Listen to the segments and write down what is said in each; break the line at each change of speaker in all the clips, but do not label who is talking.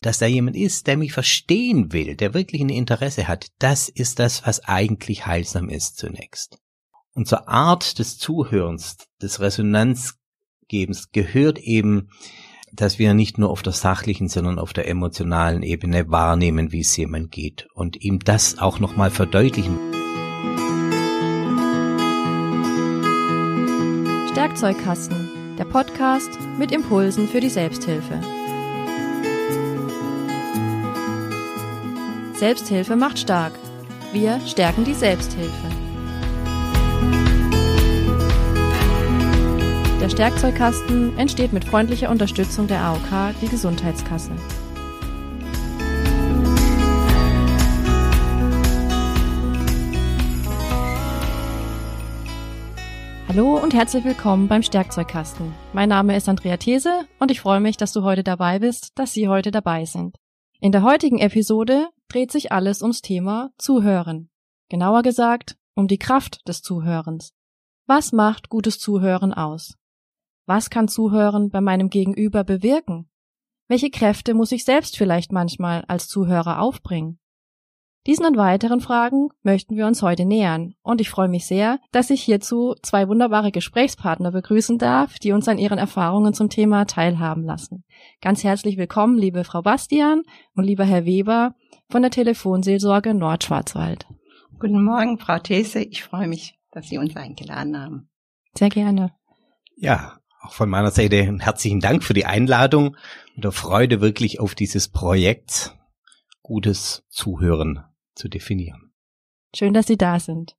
dass da jemand ist, der mich verstehen will, der wirklich ein Interesse hat, das ist das, was eigentlich heilsam ist zunächst. Und zur Art des Zuhörens, des Resonanzgebens gehört eben, dass wir nicht nur auf der sachlichen, sondern auf der emotionalen Ebene wahrnehmen, wie es jemand geht und ihm das auch nochmal verdeutlichen.
Werkzeugkasten, der Podcast mit Impulsen für die Selbsthilfe. Selbsthilfe macht stark. Wir stärken die Selbsthilfe. Der Stärkzeugkasten entsteht mit freundlicher Unterstützung der AOK, die Gesundheitskasse. Hallo und herzlich willkommen beim Stärkzeugkasten. Mein Name ist Andrea These und ich freue mich, dass du heute dabei bist, dass Sie heute dabei sind. In der heutigen Episode dreht sich alles ums Thema Zuhören. Genauer gesagt, um die Kraft des Zuhörens. Was macht gutes Zuhören aus? Was kann Zuhören bei meinem Gegenüber bewirken? Welche Kräfte muss ich selbst vielleicht manchmal als Zuhörer aufbringen? Diesen und weiteren Fragen möchten wir uns heute nähern und ich freue mich sehr, dass ich hierzu zwei wunderbare Gesprächspartner begrüßen darf, die uns an ihren Erfahrungen zum Thema teilhaben lassen. Ganz herzlich willkommen, liebe Frau Bastian und lieber Herr Weber von der Telefonseelsorge Nordschwarzwald.
Guten Morgen, Frau These. Ich freue mich, dass Sie uns eingeladen haben.
Sehr gerne.
Ja, auch von meiner Seite einen herzlichen Dank für die Einladung und der Freude wirklich auf dieses Projekt gutes Zuhören zu definieren.
Schön, dass Sie da sind.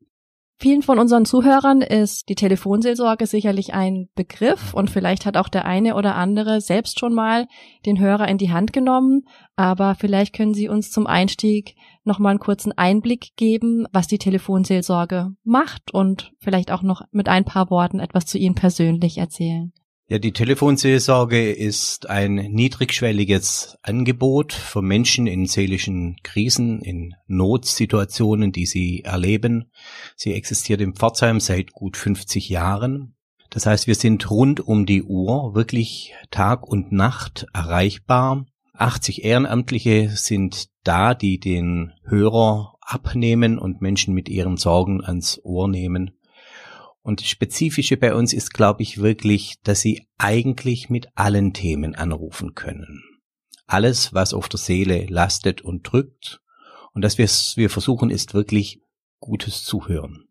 Vielen von unseren Zuhörern ist die Telefonseelsorge sicherlich ein Begriff und vielleicht hat auch der eine oder andere selbst schon mal den Hörer in die Hand genommen, aber vielleicht können Sie uns zum Einstieg noch mal einen kurzen Einblick geben, was die Telefonseelsorge macht und vielleicht auch noch mit ein paar Worten etwas zu Ihnen persönlich erzählen.
Ja, die Telefonseelsorge ist ein niedrigschwelliges Angebot für Menschen in seelischen Krisen, in Notsituationen, die sie erleben. Sie existiert in Pforzheim seit gut 50 Jahren. Das heißt, wir sind rund um die Uhr wirklich Tag und Nacht erreichbar. 80 Ehrenamtliche sind da, die den Hörer abnehmen und Menschen mit ihren Sorgen ans Ohr nehmen. Und das Spezifische bei uns ist, glaube ich, wirklich, dass Sie eigentlich mit allen Themen anrufen können. Alles, was auf der Seele lastet und drückt. Und das, was wir versuchen, ist wirklich gutes Zuhören.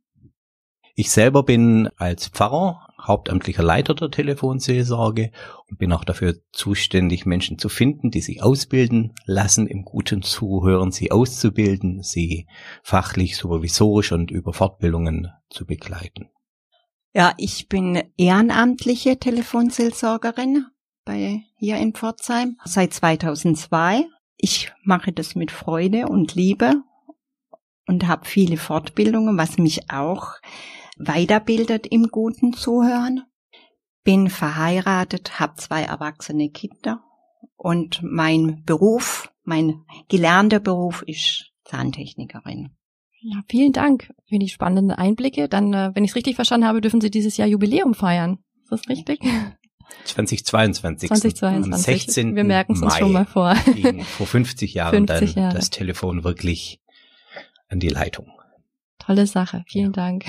Ich selber bin als Pfarrer hauptamtlicher Leiter der Telefonseelsorge und bin auch dafür zuständig, Menschen zu finden, die sich ausbilden lassen, im guten Zuhören sie auszubilden, sie fachlich, supervisorisch und über Fortbildungen zu begleiten.
Ja, ich bin ehrenamtliche Telefonseelsorgerin bei hier in Pforzheim seit 2002. Ich mache das mit Freude und Liebe und habe viele Fortbildungen, was mich auch weiterbildet im guten Zuhören. Bin verheiratet, habe zwei erwachsene Kinder und mein Beruf, mein gelernter Beruf ist Zahntechnikerin.
Ja, vielen Dank für die spannenden Einblicke. Dann, äh, wenn ich es richtig verstanden habe, dürfen Sie dieses Jahr Jubiläum feiern. Ist das richtig?
2022.
2022. Am 16. Wir merken es uns schon mal vor.
vor 50 Jahren 50 Jahre. dann das Telefon wirklich an die Leitung.
Tolle Sache. Vielen ja. Dank.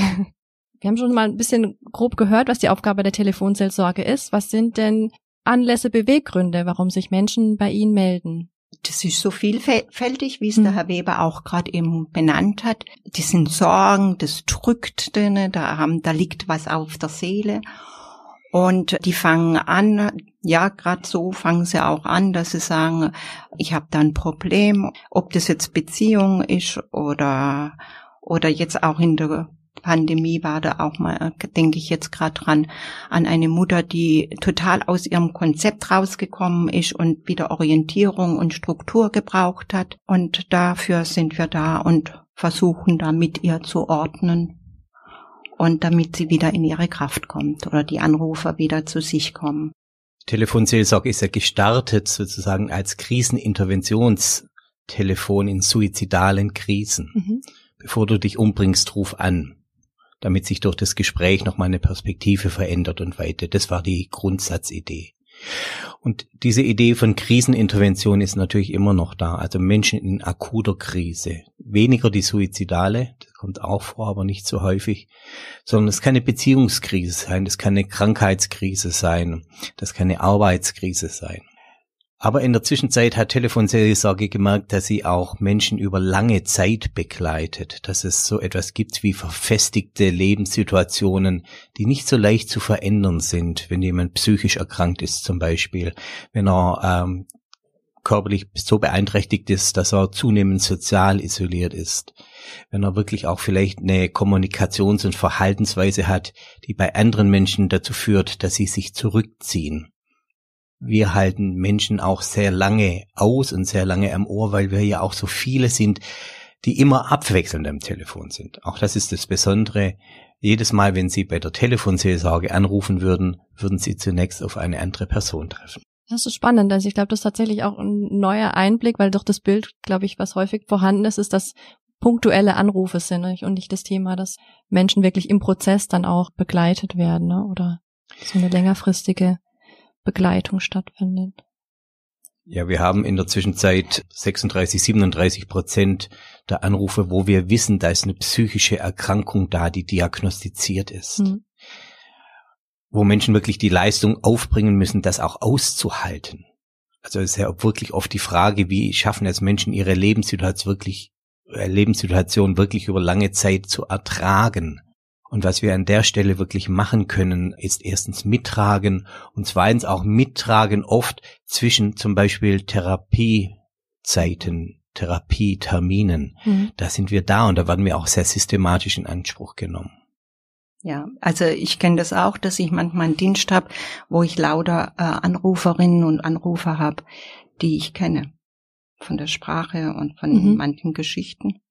Wir haben schon mal ein bisschen grob gehört, was die Aufgabe der Telefonseelsorge ist. Was sind denn Anlässe, Beweggründe, warum sich Menschen bei Ihnen melden?
Das ist so vielfältig, wie es der Herr Weber auch gerade eben benannt hat. Die sind Sorgen, das drückt denen, da, haben, da liegt was auf der Seele. Und die fangen an, ja, gerade so fangen sie auch an, dass sie sagen, ich habe da ein Problem, ob das jetzt Beziehung ist oder oder jetzt auch in der Pandemie war da auch mal, denke ich jetzt gerade dran, an eine Mutter, die total aus ihrem Konzept rausgekommen ist und wieder Orientierung und Struktur gebraucht hat. Und dafür sind wir da und versuchen da mit ihr zu ordnen und damit sie wieder in ihre Kraft kommt oder die Anrufer wieder zu sich kommen.
Telefonseelsorge ist ja gestartet sozusagen als Kriseninterventionstelefon in suizidalen Krisen. Mhm. Bevor du dich umbringst, ruf an damit sich durch das Gespräch nochmal eine Perspektive verändert und weitet. Das war die Grundsatzidee. Und diese Idee von Krisenintervention ist natürlich immer noch da. Also Menschen in akuter Krise. Weniger die Suizidale, das kommt auch vor, aber nicht so häufig, sondern es kann eine Beziehungskrise sein, das kann eine Krankheitskrise sein, das kann eine Arbeitskrise sein. Aber in der Zwischenzeit hat Telefonseelsorge gemerkt, dass sie auch Menschen über lange Zeit begleitet, dass es so etwas gibt wie verfestigte Lebenssituationen, die nicht so leicht zu verändern sind, wenn jemand psychisch erkrankt ist zum Beispiel, wenn er ähm, körperlich so beeinträchtigt ist, dass er zunehmend sozial isoliert ist, wenn er wirklich auch vielleicht eine Kommunikations- und Verhaltensweise hat, die bei anderen Menschen dazu führt, dass sie sich zurückziehen wir halten Menschen auch sehr lange aus und sehr lange am Ohr, weil wir ja auch so viele sind, die immer abwechselnd am Telefon sind. Auch das ist das Besondere. Jedes Mal, wenn Sie bei der Telefonseelsorge anrufen würden, würden Sie zunächst auf eine andere Person treffen.
Das ist spannend. Also ich glaube, das ist tatsächlich auch ein neuer Einblick, weil doch das Bild, glaube ich, was häufig vorhanden ist, ist, dass punktuelle Anrufe sind und nicht das Thema, dass Menschen wirklich im Prozess dann auch begleitet werden ne? oder so eine längerfristige Begleitung stattfindet.
Ja, wir haben in der Zwischenzeit 36, 37 Prozent der Anrufe, wo wir wissen, da ist eine psychische Erkrankung da, die diagnostiziert ist. Mhm. Wo Menschen wirklich die Leistung aufbringen müssen, das auch auszuhalten. Also es ist ja wirklich oft die Frage, wie schaffen es Menschen, ihre Lebenssituation wirklich, äh, Lebenssituation wirklich über lange Zeit zu ertragen. Und was wir an der Stelle wirklich machen können, ist erstens mittragen und zweitens auch mittragen oft zwischen zum Beispiel Therapiezeiten, Therapieterminen. Mhm. Da sind wir da und da werden wir auch sehr systematisch in Anspruch genommen.
Ja, also ich kenne das auch, dass ich manchmal einen Dienst habe, wo ich lauter äh, Anruferinnen und Anrufer habe, die ich kenne von der Sprache und von mhm. manchen Geschichten.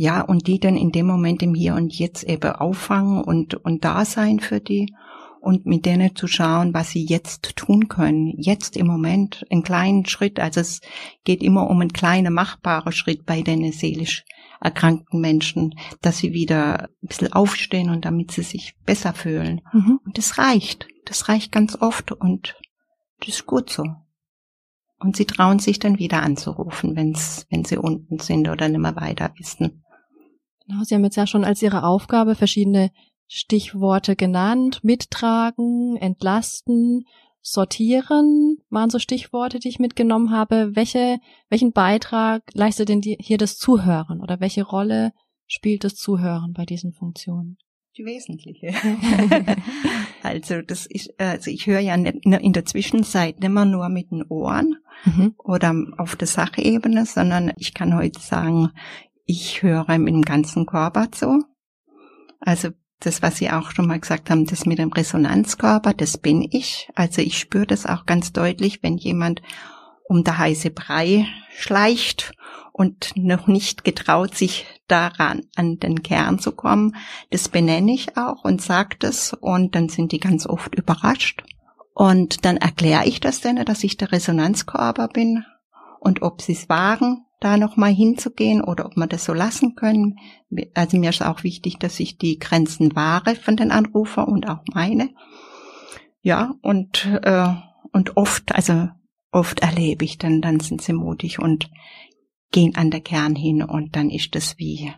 Ja, und die dann in dem Moment im Hier und Jetzt eben auffangen und, und da sein für die und mit denen zu schauen, was sie jetzt tun können. Jetzt im Moment einen kleinen Schritt. Also es geht immer um einen kleinen machbaren Schritt bei den seelisch erkrankten Menschen, dass sie wieder ein bisschen aufstehen und damit sie sich besser fühlen. Mhm. Und das reicht. Das reicht ganz oft und das ist gut so. Und sie trauen sich dann wieder anzurufen, wenn's, wenn sie unten sind oder nicht mehr weiter wissen.
Genau, Sie haben jetzt ja schon als Ihre Aufgabe verschiedene Stichworte genannt. Mittragen, entlasten, sortieren waren so Stichworte, die ich mitgenommen habe. Welche, welchen Beitrag leistet denn die, hier das Zuhören oder welche Rolle spielt das Zuhören bei diesen Funktionen?
Die wesentliche. also das ist, also ich höre ja in der Zwischenzeit nicht mehr nur mit den Ohren mhm. oder auf der Sachebene, sondern ich kann heute sagen, ich höre mit dem ganzen Körper zu. Also das, was Sie auch schon mal gesagt haben, das mit dem Resonanzkörper, das bin ich. Also ich spüre das auch ganz deutlich, wenn jemand um der heiße Brei schleicht und noch nicht getraut, sich daran an den Kern zu kommen. Das benenne ich auch und sage das und dann sind die ganz oft überrascht. Und dann erkläre ich das denen, dass ich der Resonanzkörper bin und ob sie es wagen, da nochmal hinzugehen oder ob wir das so lassen können. Also mir ist auch wichtig, dass ich die Grenzen wahre von den Anrufern und auch meine. Ja, und, äh, und oft, also oft erlebe ich dann, dann sind sie mutig und gehen an der Kern hin und dann ist das wie,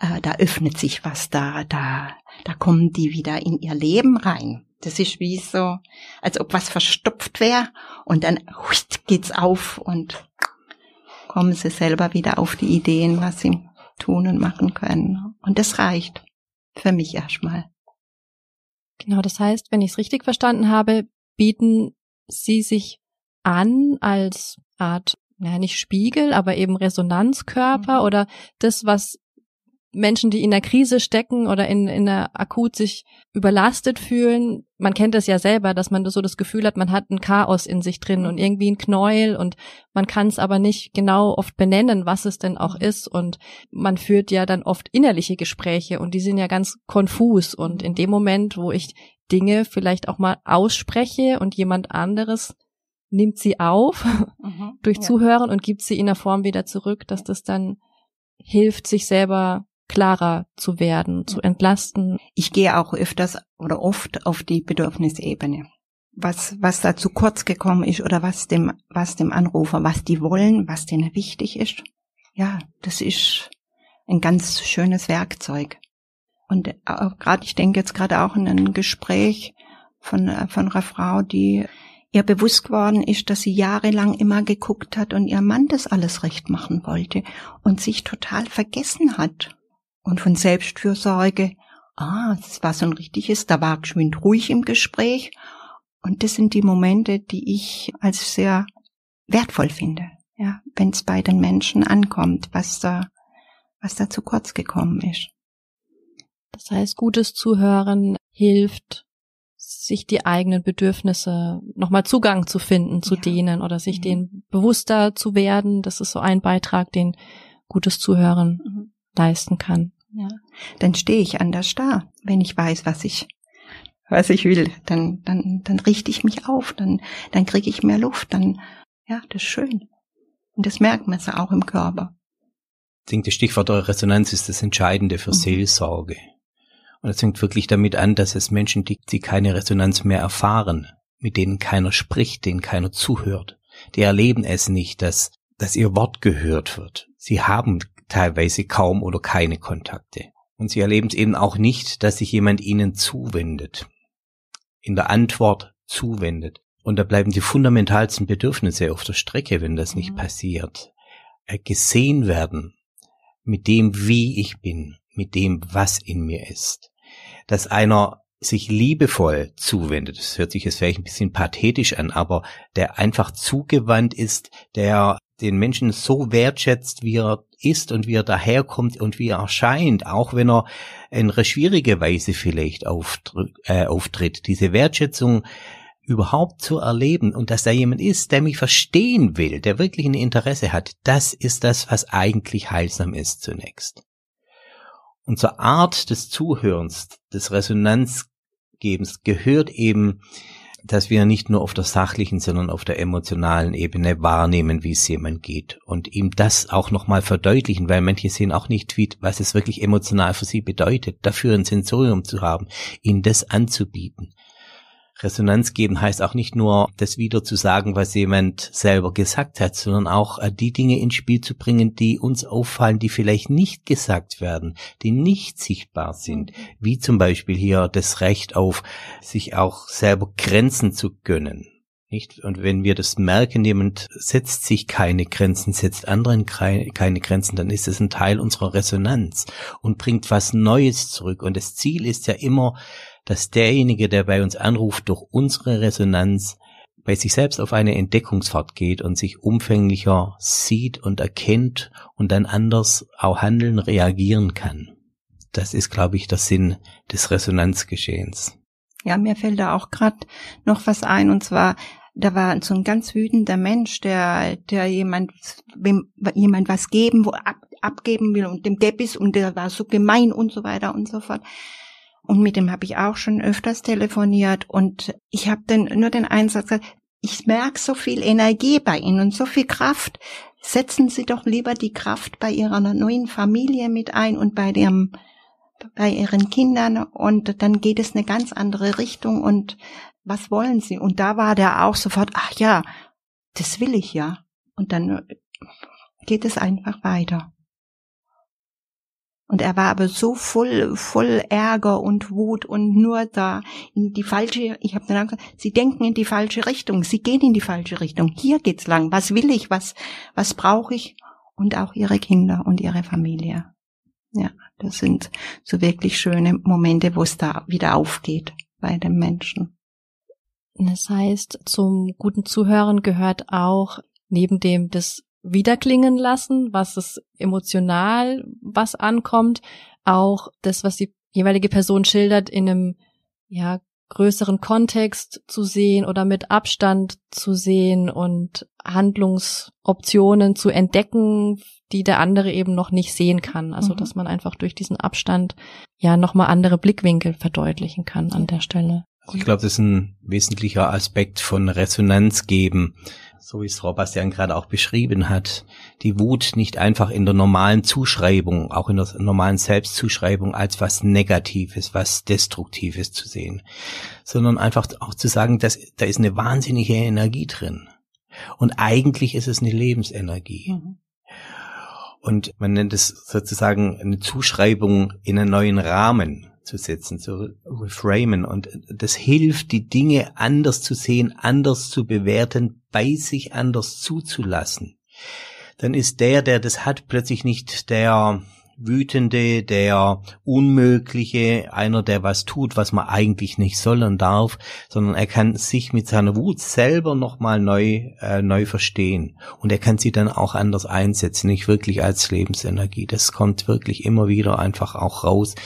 äh, da öffnet sich was da, da, da kommen die wieder in ihr Leben rein. Das ist wie so, als ob was verstopft wäre und dann geht's auf und kommen sie selber wieder auf die Ideen, was sie tun und machen können. Und das reicht für mich erstmal.
Genau, das heißt, wenn ich es richtig verstanden habe, bieten Sie sich an als Art, ja nicht Spiegel, aber eben Resonanzkörper mhm. oder das, was Menschen, die in der Krise stecken oder in, in der akut sich überlastet fühlen, man kennt das ja selber, dass man so das Gefühl hat, man hat ein Chaos in sich drin und irgendwie ein Knäuel und man kann es aber nicht genau oft benennen, was es denn auch ist. Und man führt ja dann oft innerliche Gespräche und die sind ja ganz konfus. Und in dem Moment, wo ich Dinge vielleicht auch mal ausspreche und jemand anderes nimmt sie auf mhm, durch ja. Zuhören und gibt sie in der Form wieder zurück, dass das dann hilft, sich selber klarer zu werden, zu entlasten.
Ich gehe auch öfters oder oft auf die Bedürfnisebene. was, was da zu kurz gekommen ist oder was dem, was dem Anrufer, was die wollen, was denen wichtig ist. Ja, das ist ein ganz schönes Werkzeug. Und gerade, ich denke jetzt gerade auch in ein Gespräch von, von einer Frau, die ihr bewusst geworden ist, dass sie jahrelang immer geguckt hat und ihr Mann das alles recht machen wollte und sich total vergessen hat. Und von Selbstfürsorge, ah, das war so ein richtiges, da war geschwind ruhig im Gespräch. Und das sind die Momente, die ich als sehr wertvoll finde. Ja, wenn es bei den Menschen ankommt, was da, was da zu kurz gekommen ist.
Das heißt, gutes Zuhören hilft, sich die eigenen Bedürfnisse nochmal Zugang zu finden zu ja. denen oder sich mhm. denen bewusster zu werden. Das ist so ein Beitrag, den gutes Zuhören mhm. leisten kann.
Ja. Dann stehe ich anders da, wenn ich weiß, was ich was ich will, dann dann dann richte ich mich auf, dann dann kriege ich mehr Luft, dann ja, das ist schön. Und das merkt man so auch im Körper.
Ich denke, das Stichwort Resonanz ist das Entscheidende für mhm. Seelsorge. Und es fängt wirklich damit an, dass es Menschen gibt, die keine Resonanz mehr erfahren, mit denen keiner spricht, denen keiner zuhört. Die erleben es nicht, dass, dass ihr Wort gehört wird. Sie haben teilweise kaum oder keine Kontakte. Und sie erleben es eben auch nicht, dass sich jemand ihnen zuwendet. In der Antwort zuwendet. Und da bleiben die fundamentalsten Bedürfnisse auf der Strecke, wenn das nicht mhm. passiert. Äh, gesehen werden mit dem, wie ich bin, mit dem, was in mir ist. Dass einer sich liebevoll zuwendet, das hört sich jetzt vielleicht ein bisschen pathetisch an, aber der einfach zugewandt ist, der den Menschen so wertschätzt, wie er ist und wie er daherkommt und wie er erscheint, auch wenn er in einer schwierige Weise vielleicht äh, auftritt. Diese Wertschätzung überhaupt zu erleben und dass da jemand ist, der mich verstehen will, der wirklich ein Interesse hat, das ist das, was eigentlich heilsam ist zunächst. Und zur Art des Zuhörens, des Resonanzgebens gehört eben, dass wir nicht nur auf der sachlichen, sondern auf der emotionalen Ebene wahrnehmen, wie es jemand geht und ihm das auch nochmal verdeutlichen, weil manche sehen auch nicht, wie, was es wirklich emotional für sie bedeutet, dafür ein Sensorium zu haben, ihnen das anzubieten. Resonanz geben heißt auch nicht nur, das wieder zu sagen, was jemand selber gesagt hat, sondern auch äh, die Dinge ins Spiel zu bringen, die uns auffallen, die vielleicht nicht gesagt werden, die nicht sichtbar sind, wie zum Beispiel hier das Recht auf, sich auch selber Grenzen zu gönnen. Nicht? Und wenn wir das merken, jemand setzt sich keine Grenzen, setzt anderen keine Grenzen, dann ist es ein Teil unserer Resonanz und bringt was Neues zurück. Und das Ziel ist ja immer, dass derjenige, der bei uns anruft, durch unsere Resonanz bei sich selbst auf eine Entdeckungsfahrt geht und sich umfänglicher sieht und erkennt und dann anders auch handeln, reagieren kann. Das ist, glaube ich, der Sinn des Resonanzgeschehens.
Ja, mir fällt da auch gerade noch was ein, und zwar, da war so ein ganz wütender Mensch, der, der jemand, wem, jemand was geben, wo ab, abgeben will und dem Depp ist und der war so gemein und so weiter und so fort. Und mit dem habe ich auch schon öfters telefoniert und ich habe dann nur den Einsatz gesagt, ich merke so viel Energie bei Ihnen und so viel Kraft. Setzen Sie doch lieber die Kraft bei Ihrer neuen Familie mit ein und bei dem, bei Ihren Kindern und dann geht es eine ganz andere Richtung und was wollen Sie? Und da war der auch sofort, ach ja, das will ich ja. Und dann geht es einfach weiter. Und er war aber so voll, voll Ärger und Wut und nur da in die falsche, ich habe dann gesagt, sie denken in die falsche Richtung, sie gehen in die falsche Richtung. Hier geht's lang. Was will ich? Was, was brauche ich? Und auch ihre Kinder und ihre Familie. Ja, das sind so wirklich schöne Momente, wo es da wieder aufgeht bei den Menschen.
Das heißt, zum guten Zuhören gehört auch neben dem des wiederklingen lassen, was es emotional was ankommt, auch das, was die jeweilige Person schildert, in einem ja größeren Kontext zu sehen oder mit Abstand zu sehen und Handlungsoptionen zu entdecken, die der andere eben noch nicht sehen kann. Also, mhm. dass man einfach durch diesen Abstand ja nochmal andere Blickwinkel verdeutlichen kann an der Stelle.
Ich glaube, das ist ein wesentlicher Aspekt von Resonanz geben, so wie es Frau Bastian gerade auch beschrieben hat, die Wut nicht einfach in der normalen Zuschreibung, auch in der normalen Selbstzuschreibung als was Negatives, was Destruktives zu sehen, sondern einfach auch zu sagen, dass da ist eine wahnsinnige Energie drin. Und eigentlich ist es eine Lebensenergie. Mhm. Und man nennt es sozusagen eine Zuschreibung in einen neuen Rahmen zu setzen, zu reframen. Und das hilft, die Dinge anders zu sehen, anders zu bewerten, bei sich anders zuzulassen. Dann ist der, der das hat, plötzlich nicht der Wütende, der Unmögliche, einer, der was tut, was man eigentlich nicht soll und darf, sondern er kann sich mit seiner Wut selber nochmal neu, äh, neu verstehen. Und er kann sie dann auch anders einsetzen, nicht wirklich als Lebensenergie. Das kommt wirklich immer wieder einfach auch raus,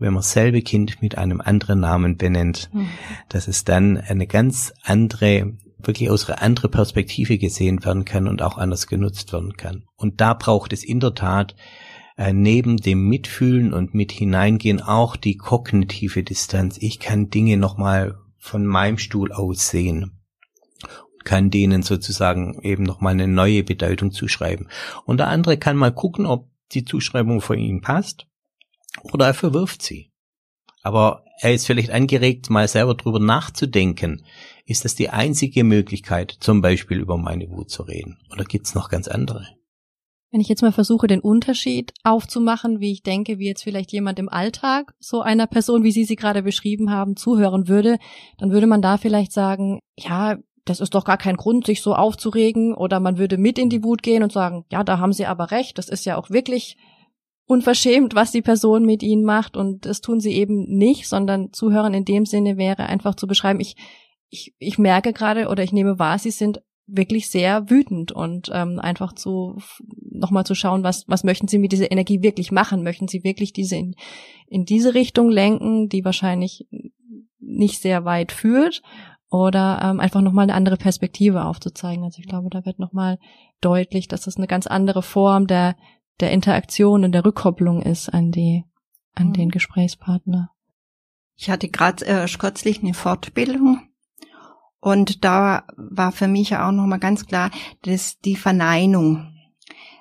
wenn man selbe Kind mit einem anderen Namen benennt, mhm. dass es dann eine ganz andere, wirklich aus einer anderen Perspektive gesehen werden kann und auch anders genutzt werden kann. Und da braucht es in der Tat äh, neben dem Mitfühlen und mit hineingehen auch die kognitive Distanz. Ich kann Dinge nochmal von meinem Stuhl aus sehen kann denen sozusagen eben nochmal eine neue Bedeutung zuschreiben. Und der andere kann mal gucken, ob die Zuschreibung von ihm passt oder er verwirft sie. Aber er ist vielleicht angeregt, mal selber drüber nachzudenken. Ist das die einzige Möglichkeit, zum Beispiel über meine Wut zu reden? Oder gibt's noch ganz andere?
Wenn ich jetzt mal versuche, den Unterschied aufzumachen, wie ich denke, wie jetzt vielleicht jemand im Alltag so einer Person, wie Sie sie gerade beschrieben haben, zuhören würde, dann würde man da vielleicht sagen, ja, das ist doch gar kein Grund, sich so aufzuregen, oder man würde mit in die Wut gehen und sagen, ja, da haben Sie aber recht, das ist ja auch wirklich unverschämt, was die Person mit ihnen macht und das tun sie eben nicht, sondern zuhören in dem Sinne wäre einfach zu beschreiben, ich, ich, ich merke gerade oder ich nehme wahr, sie sind wirklich sehr wütend und ähm, einfach zu nochmal zu schauen, was was möchten Sie mit dieser Energie wirklich machen? Möchten Sie wirklich diese in, in diese Richtung lenken, die wahrscheinlich nicht sehr weit führt, oder ähm, einfach nochmal eine andere Perspektive aufzuzeigen. Also ich glaube, da wird nochmal deutlich, dass das eine ganz andere Form der der Interaktion und der Rückkopplung ist an die, an mhm. den Gesprächspartner.
Ich hatte gerade äh, kürzlich eine Fortbildung und da war für mich auch nochmal ganz klar, dass die Verneinung,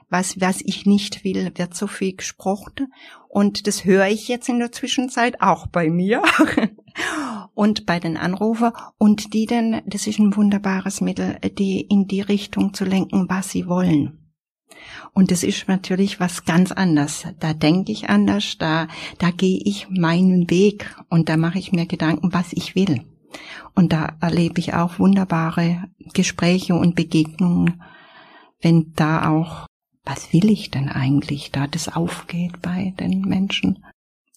was, was ich nicht will, wird so viel gesprochen und das höre ich jetzt in der Zwischenzeit auch bei mir und bei den Anrufer und die dann, das ist ein wunderbares Mittel, die in die Richtung zu lenken, was sie wollen. Und das ist natürlich was ganz anderes. Da denke ich anders, da, da gehe ich meinen Weg und da mache ich mir Gedanken, was ich will. Und da erlebe ich auch wunderbare Gespräche und Begegnungen, wenn da auch, was will ich denn eigentlich, da das aufgeht bei den Menschen.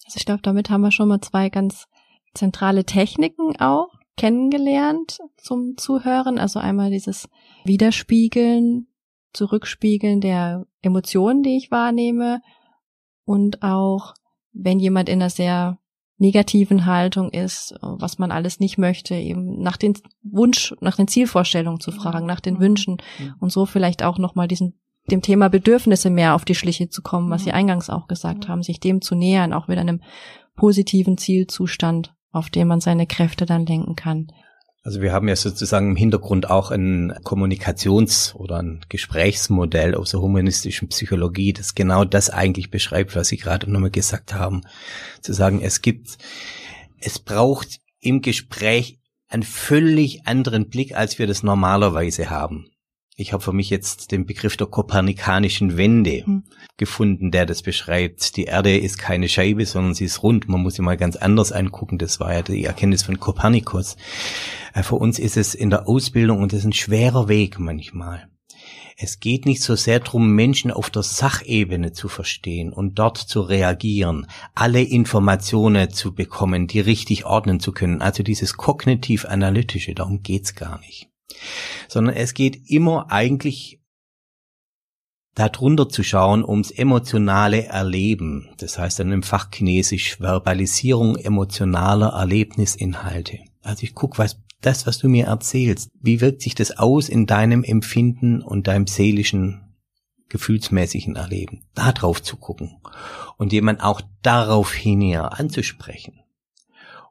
Also ich glaube, damit haben wir schon mal zwei ganz zentrale Techniken auch kennengelernt zum Zuhören. Also einmal dieses Widerspiegeln Zurückspiegeln der Emotionen, die ich wahrnehme und auch, wenn jemand in einer sehr negativen Haltung ist, was man alles nicht möchte, eben nach den Wunsch, nach den Zielvorstellungen zu fragen, nach den mhm. Wünschen mhm. und so vielleicht auch nochmal diesen dem Thema Bedürfnisse mehr auf die Schliche zu kommen, was Sie mhm. eingangs auch gesagt haben, sich dem zu nähern, auch mit einem positiven Zielzustand, auf dem man seine Kräfte dann lenken kann.
Also wir haben ja sozusagen im Hintergrund auch ein Kommunikations- oder ein Gesprächsmodell aus der humanistischen Psychologie, das genau das eigentlich beschreibt, was Sie gerade nochmal gesagt haben. Zu sagen, es gibt, es braucht im Gespräch einen völlig anderen Blick, als wir das normalerweise haben. Ich habe für mich jetzt den Begriff der kopernikanischen Wende mhm. gefunden, der das beschreibt. Die Erde ist keine Scheibe, sondern sie ist rund. Man muss sie mal ganz anders angucken. Das war ja die Erkenntnis von Kopernikus. Äh, für uns ist es in der Ausbildung und das ist ein schwerer Weg manchmal. Es geht nicht so sehr darum, Menschen auf der Sachebene zu verstehen und dort zu reagieren, alle Informationen zu bekommen, die richtig ordnen zu können. Also dieses kognitiv-analytische, darum geht's gar nicht sondern es geht immer eigentlich darunter zu schauen ums emotionale Erleben. Das heißt dann im Fachchinesisch Verbalisierung emotionaler Erlebnisinhalte. Also ich guck, was das, was du mir erzählst, wie wirkt sich das aus in deinem Empfinden und deinem seelischen, gefühlsmäßigen Erleben? Da drauf zu gucken und jemand auch darauf hin anzusprechen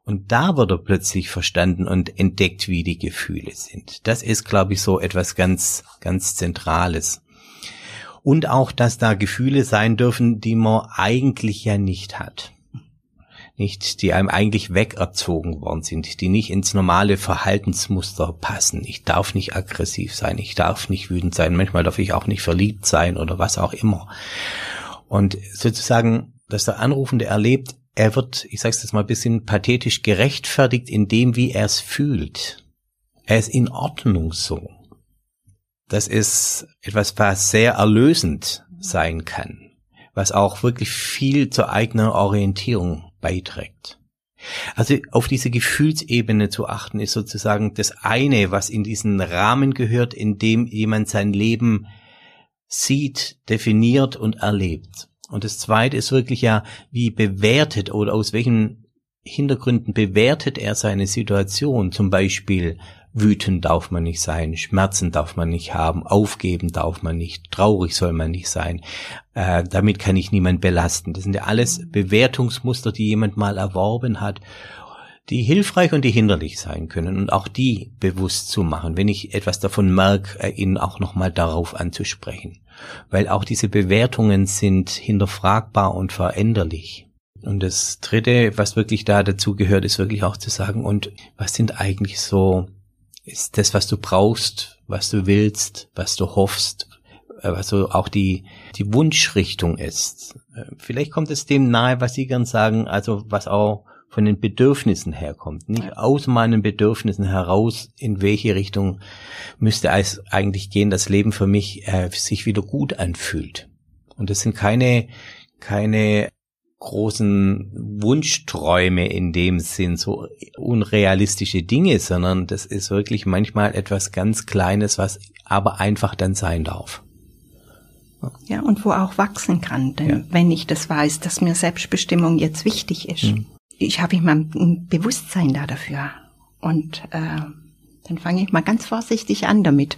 Und da wird er plötzlich verstanden und entdeckt, wie die Gefühle sind. Das ist, glaube ich, so etwas ganz, ganz Zentrales. Und auch, dass da Gefühle sein dürfen, die man eigentlich ja nicht hat. Nicht, die einem eigentlich wegerzogen worden sind, die nicht ins normale Verhaltensmuster passen. Ich darf nicht aggressiv sein, ich darf nicht wütend sein, manchmal darf ich auch nicht verliebt sein oder was auch immer. Und sozusagen, dass der Anrufende erlebt, er wird, ich sage es jetzt mal ein bisschen pathetisch, gerechtfertigt in dem, wie er es fühlt. Er ist in Ordnung so. Das ist etwas, was sehr erlösend sein kann, was auch wirklich viel zur eigenen Orientierung beiträgt. Also auf diese Gefühlsebene zu achten, ist sozusagen das eine, was in diesen Rahmen gehört, in dem jemand sein Leben sieht, definiert und erlebt. Und das zweite ist wirklich ja, wie bewertet oder aus welchen Hintergründen bewertet er seine Situation. Zum Beispiel wütend darf man nicht sein, Schmerzen darf man nicht haben, aufgeben darf man nicht, traurig soll man nicht sein. Äh, damit kann ich niemand belasten. Das sind ja alles Bewertungsmuster, die jemand mal erworben hat die hilfreich und die hinderlich sein können und auch die bewusst zu machen, wenn ich etwas davon merke, äh, ihnen auch nochmal darauf anzusprechen. Weil auch diese Bewertungen sind hinterfragbar und veränderlich. Und das Dritte, was wirklich da dazu gehört, ist wirklich auch zu sagen, und was sind eigentlich so, ist das, was du brauchst, was du willst, was du hoffst, was so auch die, die Wunschrichtung ist. Äh, vielleicht kommt es dem nahe, was Sie gern sagen, also was auch von den Bedürfnissen herkommt, nicht aus meinen Bedürfnissen heraus, in welche Richtung müsste es eigentlich gehen, das Leben für mich äh, sich wieder gut anfühlt. Und das sind keine, keine großen Wunschträume in dem Sinn, so unrealistische Dinge, sondern das ist wirklich manchmal etwas ganz Kleines, was aber einfach dann sein darf.
Ja, und wo auch wachsen kann, denn ja. wenn ich das weiß, dass mir Selbstbestimmung jetzt wichtig ist. Mhm ich habe immer ein Bewusstsein da dafür. Und äh, dann fange ich mal ganz vorsichtig an damit.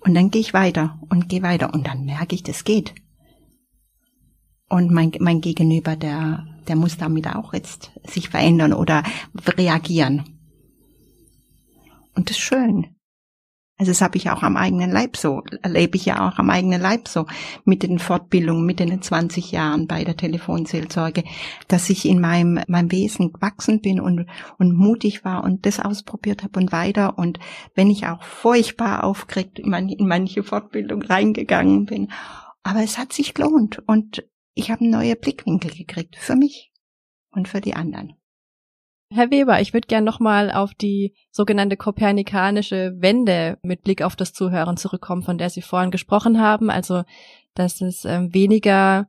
Und dann gehe ich weiter und gehe weiter. Und dann merke ich, das geht. Und mein, mein Gegenüber, der, der muss damit auch jetzt sich verändern oder reagieren. Und das ist schön. Also das habe ich auch am eigenen Leib so, erlebe ich ja auch am eigenen Leib so mit den Fortbildungen, mit den 20 Jahren bei der Telefonseelsorge, dass ich in meinem, meinem Wesen gewachsen bin und, und mutig war und das ausprobiert habe und weiter. Und wenn ich auch furchtbar aufgeregt in, in manche Fortbildung reingegangen bin. Aber es hat sich gelohnt und ich habe einen neuen Blickwinkel gekriegt für mich und für die anderen.
Herr Weber, ich würde gern nochmal auf die sogenannte kopernikanische Wende mit Blick auf das Zuhören zurückkommen, von der Sie vorhin gesprochen haben. Also, dass es ähm, weniger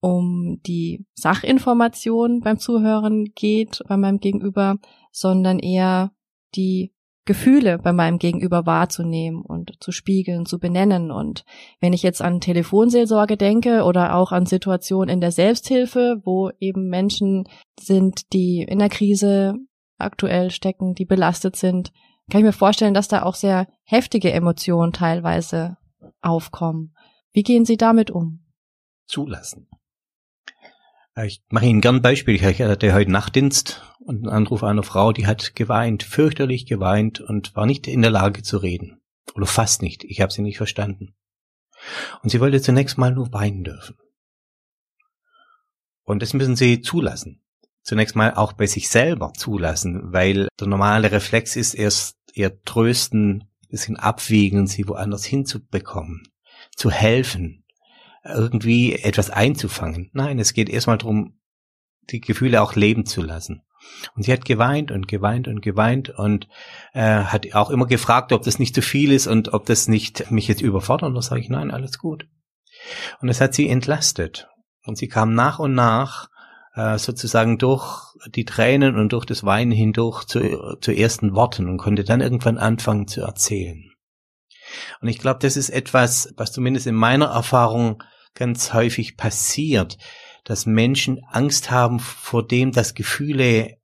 um die Sachinformation beim Zuhören geht, bei meinem Gegenüber, sondern eher die Gefühle bei meinem Gegenüber wahrzunehmen und zu spiegeln, zu benennen. Und wenn ich jetzt an Telefonseelsorge denke oder auch an Situationen in der Selbsthilfe, wo eben Menschen sind, die in der Krise aktuell stecken, die belastet sind, kann ich mir vorstellen, dass da auch sehr heftige Emotionen teilweise aufkommen. Wie gehen Sie damit um?
Zulassen. Ich mache Ihnen gern ein Beispiel. Ich hatte heute Nachtdienst und einen Anruf einer Frau, die hat geweint, fürchterlich geweint und war nicht in der Lage zu reden. Oder fast nicht. Ich habe sie nicht verstanden. Und sie wollte zunächst mal nur weinen dürfen. Und das müssen Sie zulassen. Zunächst mal auch bei sich selber zulassen, weil der normale Reflex ist erst eher trösten, bisschen abwiegen sie woanders hinzubekommen, zu helfen, irgendwie etwas einzufangen. Nein, es geht erstmal darum, die Gefühle auch leben zu lassen. Und sie hat geweint und geweint und geweint und äh, hat auch immer gefragt, ob das nicht zu viel ist und ob das nicht mich jetzt überfordert. Und da sage ich, nein, alles gut. Und das hat sie entlastet. Und sie kam nach und nach äh, sozusagen durch die Tränen und durch das Weinen hindurch zu, zu ersten Worten und konnte dann irgendwann anfangen zu erzählen. Und ich glaube, das ist etwas, was zumindest in meiner Erfahrung ganz häufig passiert, dass Menschen Angst haben vor dem, dass Gefühle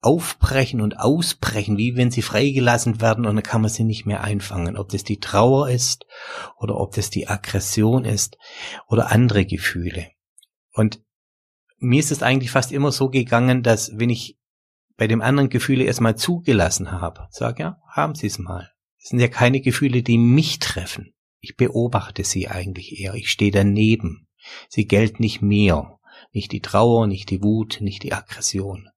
aufbrechen und ausbrechen, wie wenn sie freigelassen werden und dann kann man sie nicht mehr einfangen. Ob das die Trauer ist oder ob das die Aggression ist oder andere Gefühle. Und mir ist es eigentlich fast immer so gegangen, dass wenn ich bei dem anderen Gefühle erstmal zugelassen habe, sag ja, haben Sie es mal. Es sind ja keine Gefühle, die mich treffen. Ich beobachte sie eigentlich eher. Ich stehe daneben. Sie gelten nicht mir. Nicht die Trauer, nicht die Wut, nicht die Aggression.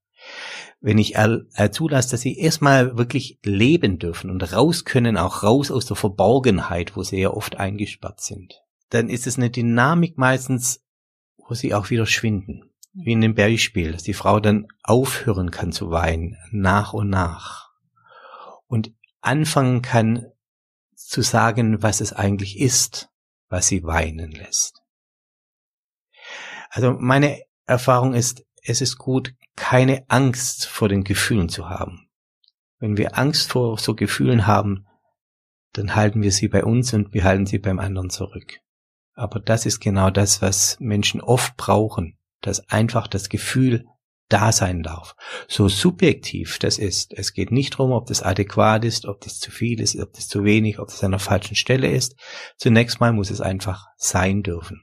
Wenn ich äh, zulasse, dass sie erstmal wirklich leben dürfen und raus können, auch raus aus der Verborgenheit, wo sie ja oft eingesperrt sind, dann ist es eine Dynamik meistens, wo sie auch wieder schwinden. Wie in dem Beispiel, dass die Frau dann aufhören kann zu weinen, nach und nach. Und anfangen kann zu sagen, was es eigentlich ist, was sie weinen lässt. Also meine Erfahrung ist, es ist gut, keine Angst vor den Gefühlen zu haben. Wenn wir Angst vor so Gefühlen haben, dann halten wir sie bei uns und wir halten sie beim anderen zurück. Aber das ist genau das, was Menschen oft brauchen, dass einfach das Gefühl da sein darf. So subjektiv das ist. Es geht nicht darum, ob das adäquat ist, ob das zu viel ist, ob das zu wenig, ob das an der falschen Stelle ist. Zunächst mal muss es einfach sein dürfen.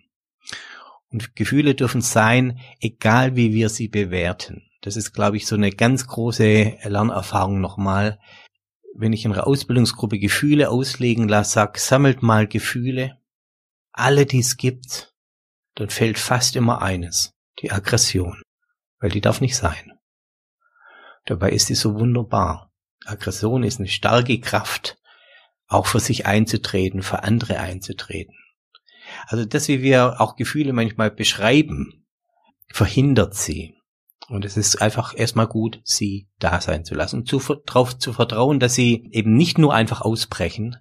Und Gefühle dürfen sein, egal wie wir sie bewerten. Das ist, glaube ich, so eine ganz große Lernerfahrung nochmal. Wenn ich in einer Ausbildungsgruppe Gefühle auslegen lasse, sag, sammelt mal Gefühle, alle, die es gibt, dann fällt fast immer eines, die Aggression, weil die darf nicht sein. Dabei ist sie so wunderbar. Aggression ist eine starke Kraft, auch für sich einzutreten, für andere einzutreten. Also das, wie wir auch Gefühle manchmal beschreiben, verhindert sie. Und es ist einfach erstmal gut, sie da sein zu lassen zu, darauf zu vertrauen, dass sie eben nicht nur einfach ausbrechen,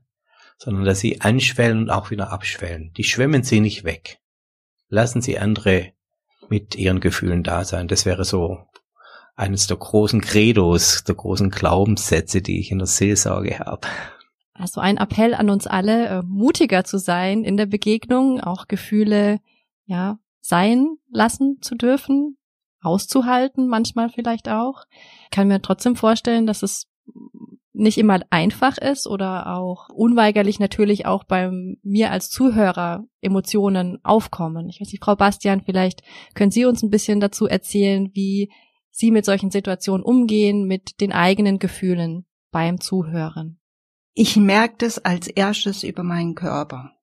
sondern dass sie anschwellen und auch wieder abschwellen. Die schwemmen sie nicht weg. Lassen sie andere mit ihren Gefühlen da sein. Das wäre so eines der großen Credos, der großen Glaubenssätze, die ich in der Seelsorge habe.
Also ein Appell an uns alle, äh, mutiger zu sein in der Begegnung, auch Gefühle, ja, sein lassen zu dürfen, auszuhalten, manchmal vielleicht auch. Ich kann mir trotzdem vorstellen, dass es nicht immer einfach ist oder auch unweigerlich natürlich auch bei mir als Zuhörer Emotionen aufkommen. Ich weiß nicht, Frau Bastian, vielleicht können Sie uns ein bisschen dazu erzählen, wie Sie mit solchen Situationen umgehen, mit den eigenen Gefühlen beim Zuhören.
Ich merke das als erstes über meinen Körper.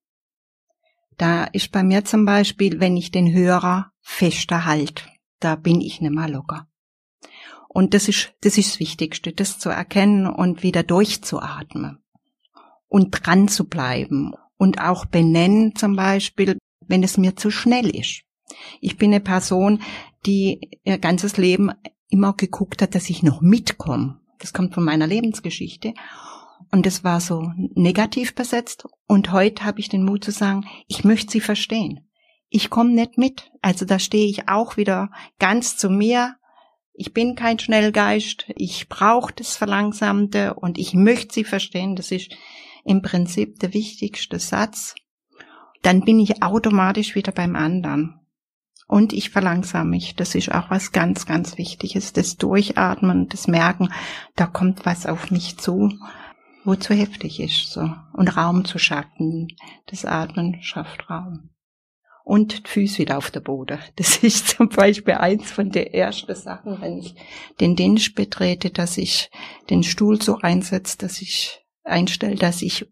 Da ist bei mir zum Beispiel, wenn ich den Hörer fester halt, da bin ich nicht mehr locker. Und das ist, das ist das Wichtigste, das zu erkennen und wieder durchzuatmen und dran zu bleiben und auch benennen zum Beispiel, wenn es mir zu schnell ist. Ich bin eine Person, die ihr ganzes Leben immer geguckt hat, dass ich noch mitkomme. Das kommt von meiner Lebensgeschichte. Und das war so negativ besetzt. Und heute habe ich den Mut zu sagen, ich möchte sie verstehen. Ich komme nicht mit. Also da stehe ich auch wieder ganz zu mir. Ich bin kein Schnellgeist. Ich brauche das Verlangsamte und ich möchte sie verstehen. Das ist im Prinzip der wichtigste Satz. Dann bin ich automatisch wieder beim anderen. Und ich verlangsame mich. Das ist auch was ganz, ganz Wichtiges. Das Durchatmen, das Merken, da kommt was auf mich zu wo zu heftig ist, so. Und Raum zu schaffen. Das Atmen schafft Raum. Und die Füße wieder auf der Boden. Das ist zum Beispiel eins von der ersten Sachen, wenn ich den Dienst betrete, dass ich den Stuhl so einsetze, dass ich einstelle, dass ich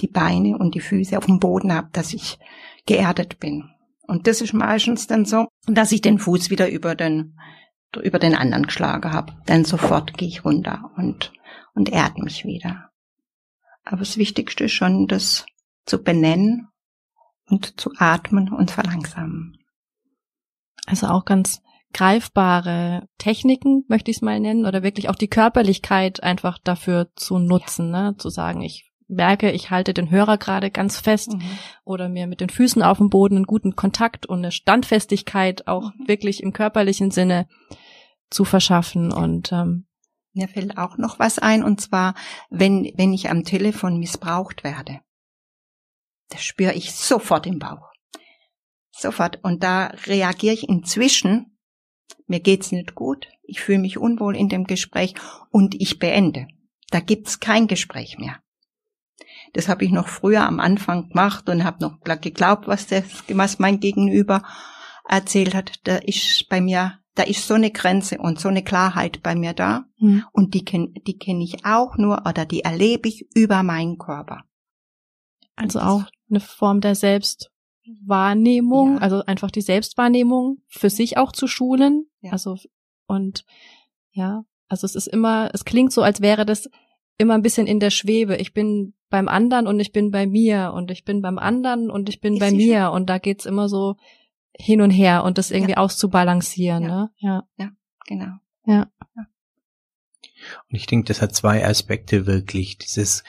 die Beine und die Füße auf dem Boden habe, dass ich geerdet bin. Und das ist meistens dann so, dass ich den Fuß wieder über den über den anderen geschlagen habe. Dann sofort gehe ich runter und und erd mich wieder. Aber das Wichtigste ist schon, das zu benennen und zu atmen und verlangsamen.
Also auch ganz greifbare Techniken, möchte ich es mal nennen, oder wirklich auch die Körperlichkeit einfach dafür zu nutzen, ja. ne? zu sagen, ich merke, ich halte den Hörer gerade ganz fest mhm. oder mir mit den Füßen auf dem Boden einen guten Kontakt und eine Standfestigkeit auch mhm. wirklich im körperlichen Sinne zu verschaffen und ähm,
mir fällt auch noch was ein, und zwar, wenn, wenn ich am Telefon missbraucht werde. Das spüre ich sofort im Bauch. Sofort. Und da reagiere ich inzwischen, mir geht's nicht gut, ich fühle mich unwohl in dem Gespräch und ich beende. Da gibt's kein Gespräch mehr. Das habe ich noch früher am Anfang gemacht und habe noch geglaubt, was, das, was mein Gegenüber erzählt hat. Da ist bei mir da ist so eine Grenze und so eine Klarheit bei mir da.
Mhm.
Und die kenne die kenn ich auch nur oder die erlebe ich über meinen Körper.
Also auch eine Form der Selbstwahrnehmung,
Ja.
also einfach die Selbstwahrnehmung für sich auch zu schulen.
Ja.
Also und ja, also es ist immer, es klingt so, als wäre das immer ein bisschen in der Schwebe. Ich bin beim anderen und ich bin bei mir und ich bin beim anderen und ich bin
Ist
bei mir und da geht's immer so hin und her und das irgendwie
Ja.
auszubalancieren,
Ja.
ne? Ja.
Genau.
Und ich denke, das hat zwei Aspekte wirklich. Dieses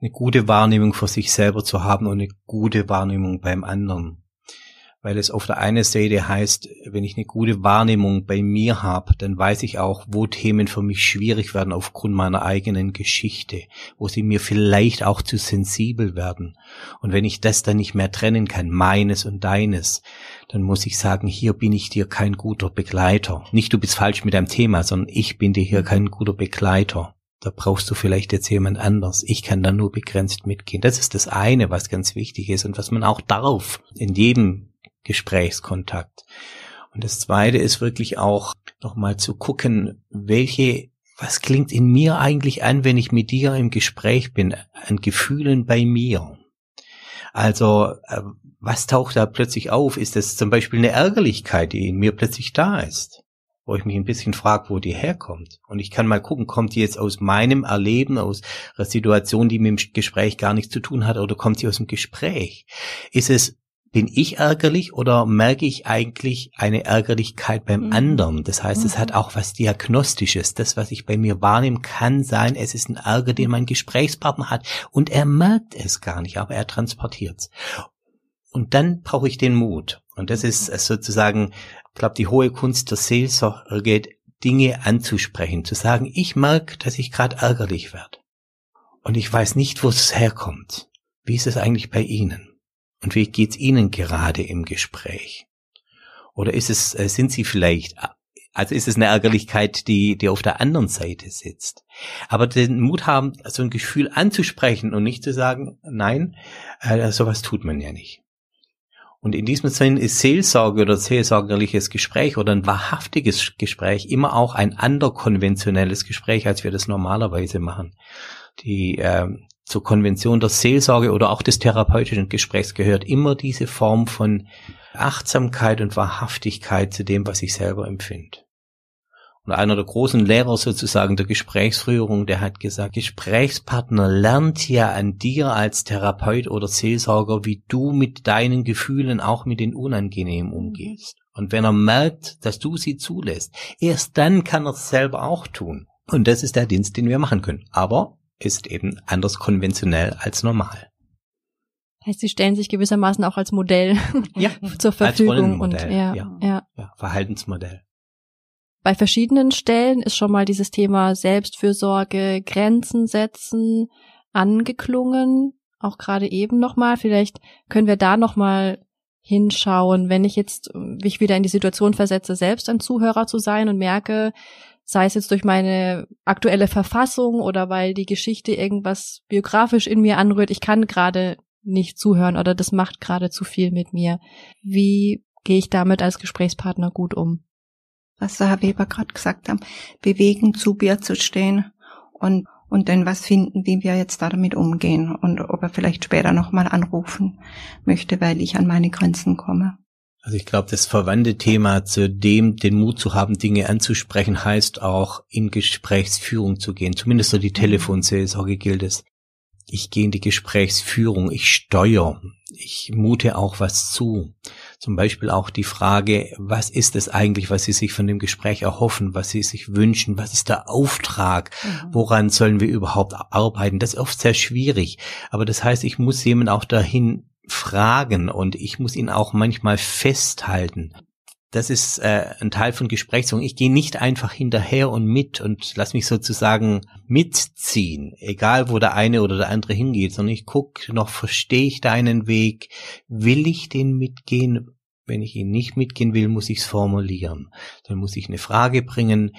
eine gute Wahrnehmung für sich selber zu haben und eine gute Wahrnehmung beim anderen. Weil es auf der einen Seite heißt, wenn ich eine gute Wahrnehmung bei mir habe, dann weiß ich auch, wo Themen für mich schwierig werden aufgrund meiner eigenen Geschichte, wo sie mir vielleicht auch zu sensibel werden. Und wenn ich das dann nicht mehr trennen kann, meines und deines, dann muss ich sagen, hier bin ich dir kein guter Begleiter. Nicht du bist falsch mit deinem Thema, sondern ich bin dir hier kein guter Begleiter. Da brauchst du vielleicht jetzt jemand anders. Ich kann da nur begrenzt mitgehen. Das ist das eine, was ganz wichtig ist und was man auch darf in jedem Gesprächskontakt. Und das zweite ist wirklich auch nochmal zu gucken, welche, was klingt in mir eigentlich an, wenn ich mit dir im Gespräch bin, an Gefühlen bei mir. Also, äh, was taucht da plötzlich auf? Ist das zum Beispiel eine Ärgerlichkeit, die in mir plötzlich da ist? Wo ich mich ein bisschen frage, wo die herkommt. Und ich kann mal gucken, kommt die jetzt aus meinem Erleben, aus einer Situation, die mit dem Gespräch gar nichts zu tun hat, oder kommt sie aus dem Gespräch? Ist es bin ich ärgerlich oder merke ich eigentlich eine Ärgerlichkeit beim
Mhm.
anderen? Das heißt, es
Mhm.
hat auch was Diagnostisches. Das, was ich bei mir wahrnehme, kann sein, es ist ein Ärger, den mein Gesprächspartner hat und er merkt es gar nicht, aber er transportiert es. Und dann brauche ich den Mut. Und das ist äh, sozusagen, ich glaube, die hohe Kunst der Seelsorge, Dinge anzusprechen, zu sagen, ich merke, dass ich gerade ärgerlich werde. Und ich weiß nicht, wo es herkommt. Wie ist es eigentlich bei Ihnen? Und wie geht's Ihnen gerade im Gespräch? Oder ist es, äh, sind Sie vielleicht, also ist es eine Ärgerlichkeit, die, die auf der anderen Seite sitzt? Aber den Mut haben, so ein Gefühl anzusprechen und nicht zu sagen, nein, äh, sowas tut man ja nicht. Und in diesem Sinn ist Seelsorge oder seelsorgerliches Gespräch oder ein wahrhaftiges Gespräch immer auch ein anderkonventionelles Gespräch, als wir das normalerweise machen. Die äh, zur Konvention der Seelsorge oder auch des therapeutischen Gesprächs gehört immer diese Form von Achtsamkeit und Wahrhaftigkeit zu dem, was ich selber empfinde. Und einer der großen Lehrer sozusagen der Gesprächsführung, der hat gesagt, Gesprächspartner lernt ja an dir als Therapeut oder Seelsorger, wie du mit deinen Gefühlen auch mit den Unangenehmen umgehst. Und wenn er merkt, dass du sie zulässt, erst dann kann er es selber auch tun. Und das ist der Dienst, den wir machen können. Aber ist eben anders konventionell als normal.
Heißt, sie stellen sich gewissermaßen auch als Modell
Ja,
zur Verfügung und
Rollenmodell,
ja,
ja.
ja.
ja Verhaltensmodell.
Bei verschiedenen Stellen ist schon mal dieses Thema Selbstfürsorge, Grenzen setzen angeklungen, auch gerade eben nochmal. Vielleicht können wir da nochmal hinschauen, wenn ich jetzt mich wieder in die Situation versetze, selbst ein Zuhörer zu sein und merke, sei es jetzt durch meine aktuelle Verfassung oder weil die Geschichte irgendwas biografisch in mir anrührt, ich kann gerade nicht zuhören oder das macht gerade zu viel mit mir. Wie gehe ich damit als Gesprächspartner gut um?
Was der Herr Weber gerade gesagt haben, bewegen, zu Bier zu stehen und, und dann was finden, wie wir jetzt damit umgehen und ob er vielleicht später nochmal anrufen möchte, weil ich an meine Grenzen komme.
Also ich glaube, das verwandte Thema zu dem, den Mut zu haben, Dinge anzusprechen, heißt auch in Gesprächsführung zu gehen. Zumindest so die Telefonseelsorge gilt es. Ich gehe in die Gesprächsführung, ich steuere, ich mute auch was zu. Zum Beispiel auch die Frage, was ist es eigentlich, was Sie sich von dem Gespräch erhoffen, was Sie sich wünschen, was ist der Auftrag, woran sollen wir überhaupt arbeiten? Das ist oft sehr schwierig. Aber das heißt, ich muss jemanden auch dahin fragen und ich muss ihn auch manchmal festhalten. Das ist äh, ein Teil von Gesprächsführung. Ich gehe nicht einfach hinterher und mit und lass mich sozusagen mitziehen, egal wo der eine oder der andere hingeht, sondern ich gucke noch, verstehe ich deinen Weg, will ich den mitgehen? Wenn ich ihn nicht mitgehen will, muss ich es formulieren. Dann muss ich eine Frage bringen.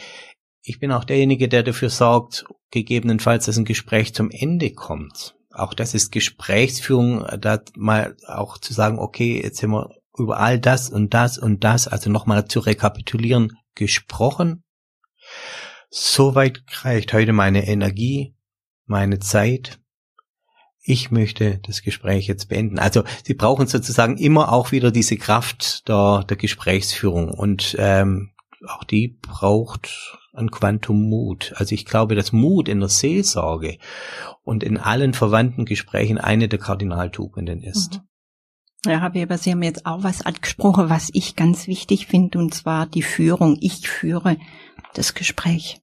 Ich bin auch derjenige, der dafür sorgt, gegebenenfalls, dass ein Gespräch zum Ende kommt. Auch das ist Gesprächsführung, da mal auch zu sagen, okay, jetzt sind wir über all das und das und das, also nochmal zu rekapitulieren, gesprochen. Soweit reicht heute meine Energie, meine Zeit. Ich möchte das Gespräch jetzt beenden. Also Sie brauchen sozusagen immer auch wieder diese Kraft der, der Gesprächsführung und ähm, auch die braucht ein Quantum Mut. Also ich glaube, dass Mut in der Seelsorge und in allen verwandten Gesprächen eine der Kardinaltugenden ist. Mhm.
Ja, Herr Weber, Sie haben jetzt auch was angesprochen, was ich ganz wichtig finde, und zwar die Führung. Ich führe das Gespräch.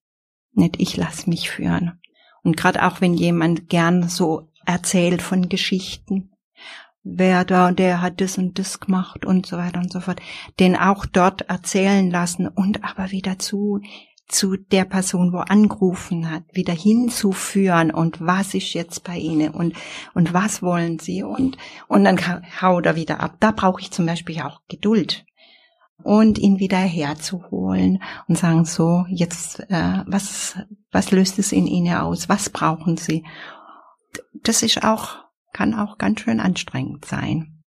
Nicht ich lasse mich führen. Und gerade auch wenn jemand gern so erzählt von Geschichten, wer da, der hat das und das gemacht und so weiter und so fort, den auch dort erzählen lassen und aber wieder zu zu der Person, wo angerufen hat, wieder hinzuführen und was ist jetzt bei Ihnen und, und was wollen Sie und, und dann haut er wieder ab. Da brauche ich zum Beispiel auch Geduld und ihn wieder herzuholen und sagen so, jetzt, äh, was, was löst es in Ihnen aus? Was brauchen Sie? Das ist auch, kann auch ganz schön anstrengend sein.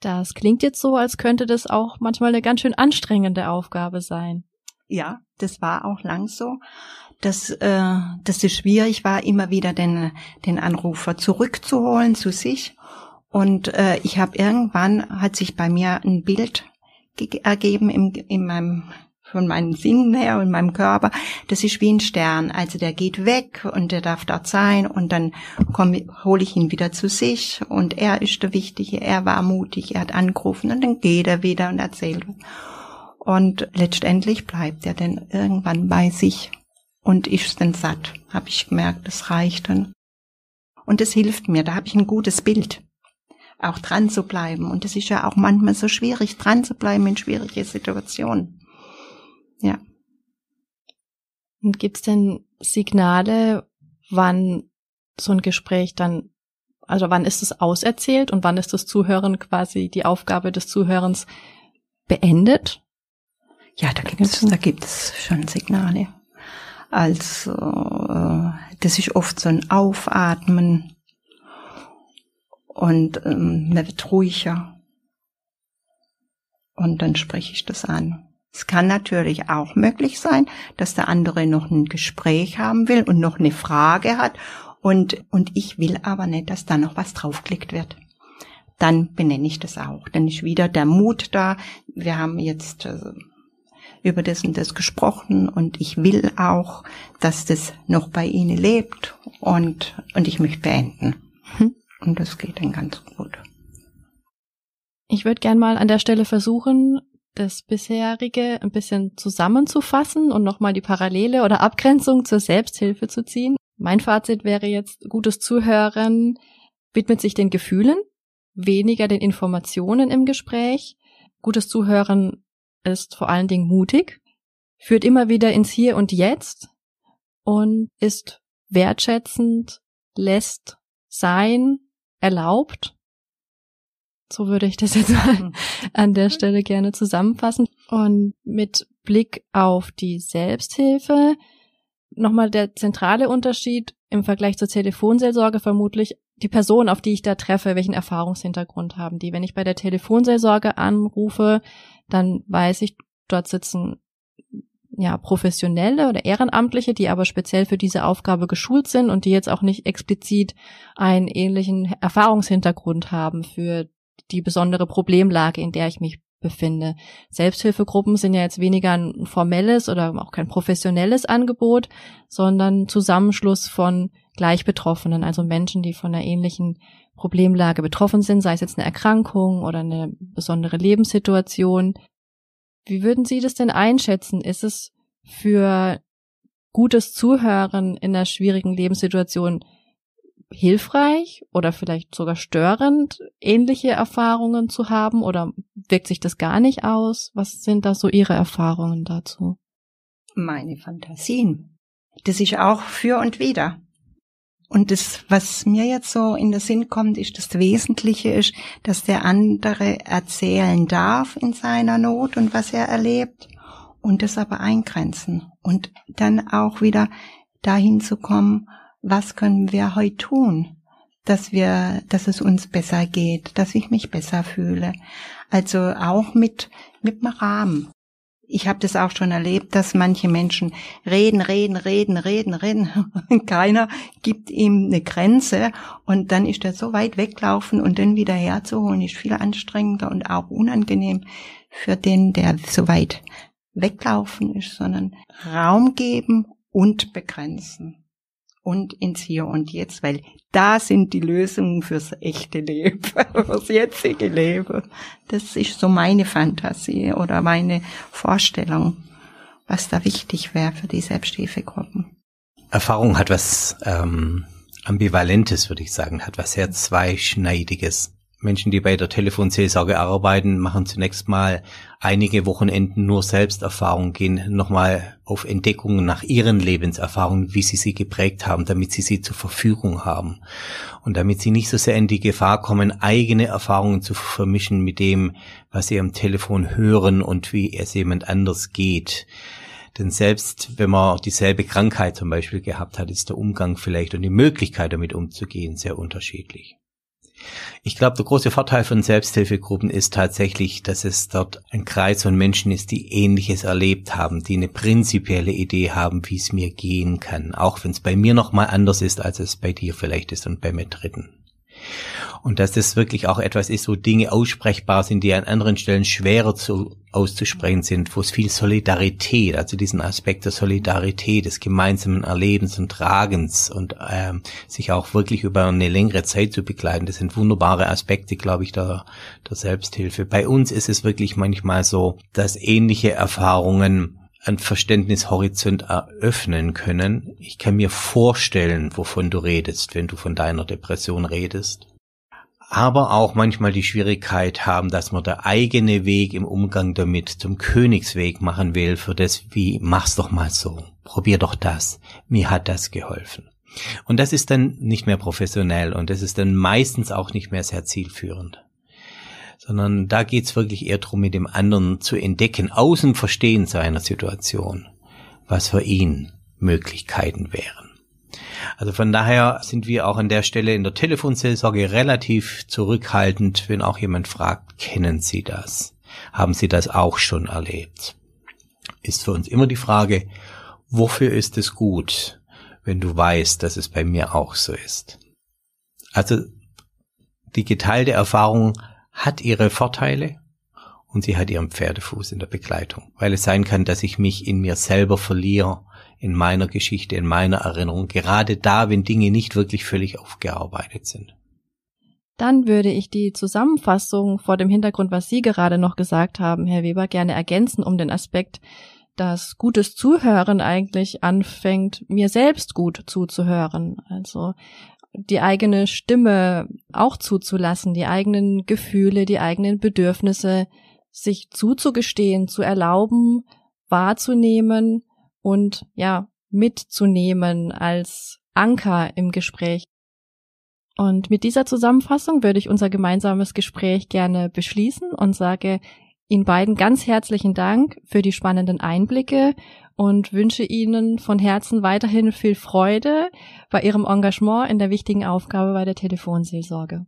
Das klingt jetzt so, als könnte das auch manchmal eine ganz schön anstrengende Aufgabe sein.
Ja, das war auch lang so, dass, äh, dass es schwierig war, immer wieder den, den Anrufer zurückzuholen zu sich. Und äh, ich habe irgendwann, hat sich bei mir ein Bild ergeben im, in meinem von meinem Sinn her und meinem Körper, das ist wie ein Stern. Also der geht weg und der darf dort sein und dann hole ich ihn wieder zu sich und er ist der Wichtige, er war mutig, er hat angerufen und dann geht er wieder und erzählt. Und letztendlich bleibt er dann irgendwann bei sich und ist dann satt. Habe ich gemerkt, das reicht dann. Und es hilft mir, da habe ich ein gutes Bild, auch dran zu bleiben. Und es ist ja auch manchmal so schwierig, dran zu bleiben in schwierige Situationen. Ja.
Und gibt's denn Signale, wann so ein Gespräch dann, also wann ist es auserzählt und wann ist das Zuhören quasi die Aufgabe des Zuhörens beendet?
Ja, da gibt es, da gibt es schon Signale. Also, äh, das ist oft so ein Aufatmen und ähm, man wird ruhiger. Und dann spreche ich das an. Es kann natürlich auch möglich sein, dass der andere noch ein Gespräch haben will und noch eine Frage hat und, und ich will aber nicht, dass da noch was draufklickt wird. Dann benenne ich das auch. Dann ist wieder der Mut da. Wir haben jetzt äh, über das und das gesprochen und ich will auch, dass das noch bei Ihnen lebt und, und ich möchte beenden. Hm. Und das geht dann ganz gut.
Ich würde gern mal an der Stelle versuchen, das bisherige ein bisschen zusammenzufassen und nochmal die Parallele oder Abgrenzung zur Selbsthilfe zu ziehen. Mein Fazit wäre jetzt, gutes Zuhören widmet sich den Gefühlen, weniger den Informationen im Gespräch. Gutes Zuhören ist vor allen Dingen mutig, führt immer wieder ins Hier und Jetzt und ist wertschätzend, lässt sein, erlaubt. So würde ich das jetzt mal an der Stelle gerne zusammenfassen. Und mit Blick auf die Selbsthilfe nochmal der zentrale Unterschied im Vergleich zur Telefonseelsorge vermutlich die Person, auf die ich da treffe, welchen Erfahrungshintergrund haben die. Wenn ich bei der Telefonseelsorge anrufe, dann weiß ich, dort sitzen ja professionelle oder ehrenamtliche, die aber speziell für diese Aufgabe geschult sind und die jetzt auch nicht explizit einen ähnlichen Erfahrungshintergrund haben für die besondere Problemlage, in der ich mich befinde. Selbsthilfegruppen sind ja jetzt weniger ein formelles oder auch kein professionelles Angebot, sondern Zusammenschluss von Gleichbetroffenen, also Menschen, die von einer ähnlichen Problemlage betroffen sind, sei es jetzt eine Erkrankung oder eine besondere Lebenssituation. Wie würden Sie das denn einschätzen? Ist es für gutes Zuhören in einer schwierigen Lebenssituation hilfreich oder vielleicht sogar störend, ähnliche Erfahrungen zu haben oder wirkt sich das gar nicht aus? Was sind da so Ihre Erfahrungen dazu?
Meine Fantasien. Das ist auch für und wieder. Und das, was mir jetzt so in den Sinn kommt, ist das Wesentliche ist, dass der andere erzählen darf in seiner Not und was er erlebt und das aber eingrenzen und dann auch wieder dahin zu kommen, was können wir heute tun, dass wir, dass es uns besser geht, dass ich mich besser fühle. Also auch mit, mit dem Rahmen. Ich habe das auch schon erlebt, dass manche Menschen reden, reden, reden, reden, reden. Keiner gibt ihm eine Grenze und dann ist er so weit weglaufen und dann wieder herzuholen, ist viel anstrengender und auch unangenehm für den, der so weit weglaufen ist, sondern Raum geben und begrenzen und ins Hier und Jetzt, weil da sind die Lösungen fürs echte Leben, fürs jetzige Leben. Das ist so meine Fantasie oder meine Vorstellung, was da wichtig wäre für die Selbsthilfegruppen.
Erfahrung hat was ähm, Ambivalentes, würde ich sagen, hat was sehr zweischneidiges. Menschen, die bei der Telefonseelsorge arbeiten, machen zunächst mal einige Wochenenden nur Selbsterfahrung, gehen nochmal auf Entdeckungen nach ihren Lebenserfahrungen, wie sie sie geprägt haben, damit sie sie zur Verfügung haben. Und damit sie nicht so sehr in die Gefahr kommen, eigene Erfahrungen zu vermischen mit dem, was sie am Telefon hören und wie es jemand anders geht. Denn selbst wenn man dieselbe Krankheit zum Beispiel gehabt hat, ist der Umgang vielleicht und die Möglichkeit damit umzugehen sehr unterschiedlich. Ich glaube, der große Vorteil von Selbsthilfegruppen ist tatsächlich, dass es dort ein Kreis von Menschen ist, die Ähnliches erlebt haben, die eine prinzipielle Idee haben, wie es mir gehen kann, auch wenn es bei mir nochmal anders ist, als es bei dir vielleicht ist und bei mir Dritten. Und dass das wirklich auch etwas ist, wo Dinge aussprechbar sind, die an anderen Stellen schwerer zu, auszusprechen sind, wo es viel Solidarität, also diesen Aspekt der Solidarität, des gemeinsamen Erlebens und Tragens und ähm, sich auch wirklich über eine längere Zeit zu begleiten, das sind wunderbare Aspekte, glaube ich, der, der Selbsthilfe. Bei uns ist es wirklich manchmal so, dass ähnliche Erfahrungen ein Verständnishorizont eröffnen können. Ich kann mir vorstellen, wovon du redest, wenn du von deiner Depression redest. Aber auch manchmal die Schwierigkeit haben, dass man der eigene Weg im Umgang damit zum Königsweg machen will, für das wie, mach's doch mal so, probier doch das, mir hat das geholfen. Und das ist dann nicht mehr professionell und das ist dann meistens auch nicht mehr sehr zielführend sondern da geht's wirklich eher darum, mit dem anderen zu entdecken, außen verstehen seiner Situation, was für ihn Möglichkeiten wären. Also von daher sind wir auch an der Stelle in der Telefonseelsorge relativ zurückhaltend, wenn auch jemand fragt, kennen Sie das? Haben Sie das auch schon erlebt? Ist für uns immer die Frage, wofür ist es gut, wenn du weißt, dass es bei mir auch so ist? Also die geteilte Erfahrung hat ihre Vorteile und sie hat ihren Pferdefuß in der Begleitung, weil es sein kann, dass ich mich in mir selber verliere, in meiner Geschichte, in meiner Erinnerung, gerade da, wenn Dinge nicht wirklich völlig aufgearbeitet sind.
Dann würde ich die Zusammenfassung vor dem Hintergrund, was Sie gerade noch gesagt haben, Herr Weber, gerne ergänzen um den Aspekt, dass gutes Zuhören eigentlich anfängt, mir selbst gut zuzuhören. Also die eigene Stimme auch zuzulassen, die eigenen Gefühle, die eigenen Bedürfnisse sich zuzugestehen, zu erlauben, wahrzunehmen und ja, mitzunehmen als Anker im Gespräch. Und mit dieser Zusammenfassung würde ich unser gemeinsames Gespräch gerne beschließen und sage Ihnen beiden ganz herzlichen Dank für die spannenden Einblicke und wünsche Ihnen von Herzen weiterhin viel Freude bei Ihrem Engagement in der wichtigen Aufgabe bei der Telefonseelsorge.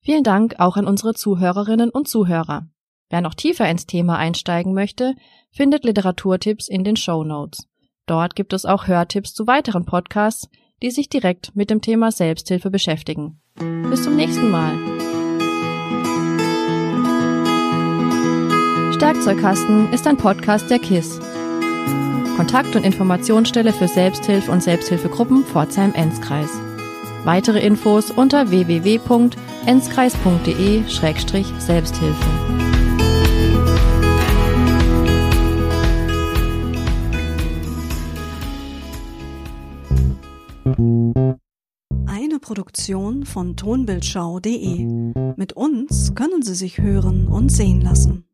Vielen Dank auch an unsere Zuhörerinnen und Zuhörer. Wer noch tiefer ins Thema einsteigen möchte, findet Literaturtipps in den Show Notes. Dort gibt es auch Hörtipps zu weiteren Podcasts, die sich direkt mit dem Thema Selbsthilfe beschäftigen. Bis zum nächsten Mal. Werkzeugkasten ist ein Podcast der KISS. Kontakt- und Informationsstelle für Selbsthilfe und Selbsthilfegruppen Pforzheim-Enzkreis. Weitere Infos unter www.enzkreis.de-selbsthilfe.
Eine Produktion von tonbildschau.de. Mit uns können Sie sich hören und sehen lassen.